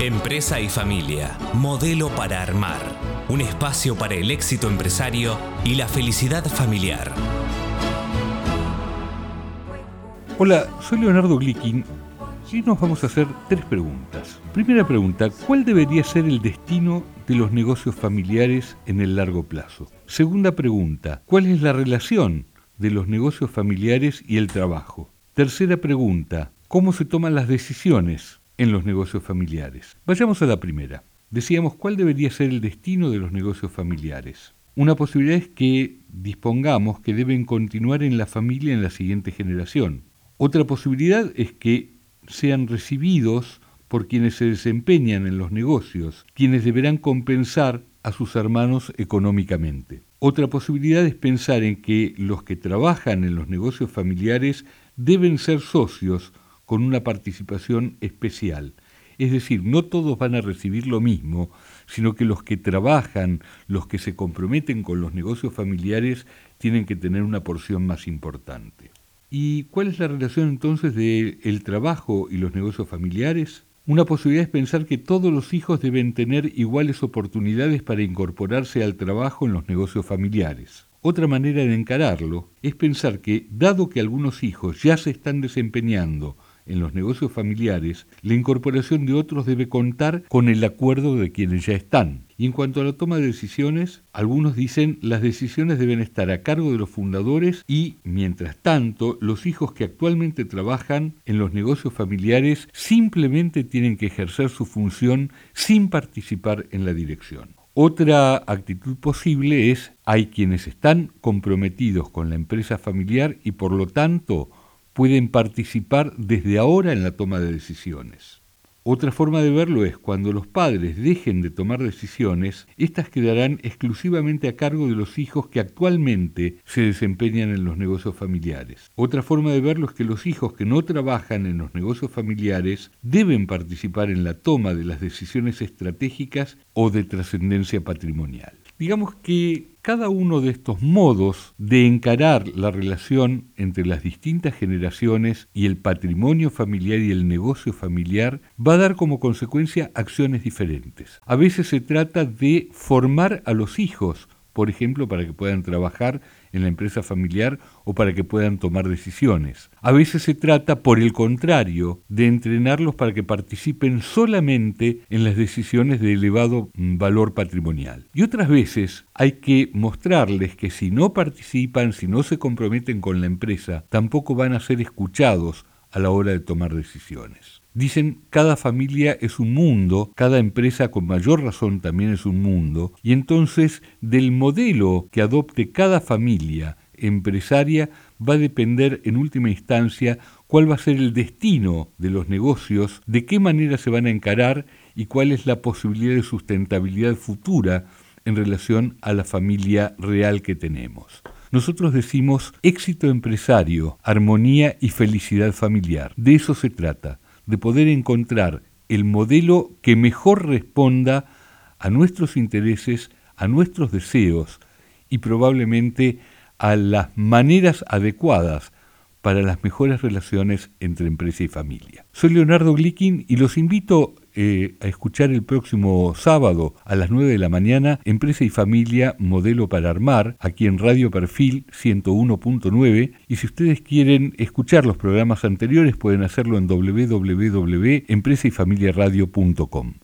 Empresa y familia, modelo para armar. Un espacio para el éxito empresario y la felicidad familiar. Hola, soy Leonardo Glickin y nos vamos a hacer tres preguntas. Primera pregunta, ¿cuál debería ser el destino de los negocios familiares en el largo plazo? Segunda pregunta, ¿cuál es la relación de los negocios familiares y el trabajo? Tercera pregunta, ¿cómo se toman las decisiones en los negocios familiares? Vayamos a la primera. Decíamos, ¿cuál debería ser el destino de los negocios familiares? Una posibilidad es que dispongamos que deben continuar en la familia en la siguiente generación. Otra posibilidad es que sean recibidos por quienes se desempeñan en los negocios, quienes deberán compensar a sus hermanos económicamente. Otra posibilidad es pensar en que los que trabajan en los negocios familiares deben ser socios con una participación especial. Es decir, no todos van a recibir lo mismo, sino que los que trabajan, los que se comprometen con los negocios familiares, tienen que tener una porción más importante. ¿Y cuál es la relación entonces del el trabajo y los negocios familiares? Una posibilidad es pensar que todos los hijos deben tener iguales oportunidades para incorporarse al trabajo en los negocios familiares. Otra manera de encararlo es pensar que, dado que algunos hijos ya se están desempeñando en los negocios familiares, la incorporación de otros debe contar con el acuerdo de quienes ya están. Y en cuanto a la toma de decisiones, algunos dicen las decisiones deben estar a cargo de los fundadores y, mientras tanto, los hijos que actualmente trabajan en los negocios familiares simplemente tienen que ejercer su función sin participar en la dirección. Otra actitud posible es hay quienes están comprometidos con la empresa familiar y por lo tanto pueden participar desde ahora en la toma de decisiones. Otra forma de verlo es cuando los padres dejen de tomar decisiones, éstas quedarán exclusivamente a cargo de los hijos que actualmente se desempeñan en los negocios familiares. Otra forma de verlo es que los hijos que no trabajan en los negocios familiares deben participar en la toma de las decisiones estratégicas o de trascendencia patrimonial. Digamos que cada uno de estos modos de encarar la relación entre las distintas generaciones y el patrimonio familiar y el negocio familiar va a dar como consecuencia acciones diferentes. A veces se trata de formar a los hijos por ejemplo, para que puedan trabajar en la empresa familiar o para que puedan tomar decisiones. A veces se trata, por el contrario, de entrenarlos para que participen solamente en las decisiones de elevado valor patrimonial. Y otras veces hay que mostrarles que si no participan, si no se comprometen con la empresa, tampoco van a ser escuchados a la hora de tomar decisiones. Dicen, cada familia es un mundo, cada empresa con mayor razón también es un mundo, y entonces del modelo que adopte cada familia empresaria va a depender en última instancia cuál va a ser el destino de los negocios, de qué manera se van a encarar y cuál es la posibilidad de sustentabilidad futura en relación a la familia real que tenemos. Nosotros decimos éxito empresario, armonía y felicidad familiar. De eso se trata de poder encontrar el modelo que mejor responda a nuestros intereses, a nuestros deseos y probablemente a las maneras adecuadas para las mejores relaciones entre empresa y familia. Soy Leonardo Glickin y los invito eh, a escuchar el próximo sábado a las 9 de la mañana Empresa y Familia Modelo para Armar, aquí en Radio Perfil 101.9. Y si ustedes quieren escuchar los programas anteriores, pueden hacerlo en www.empresayfamiliaradio.com.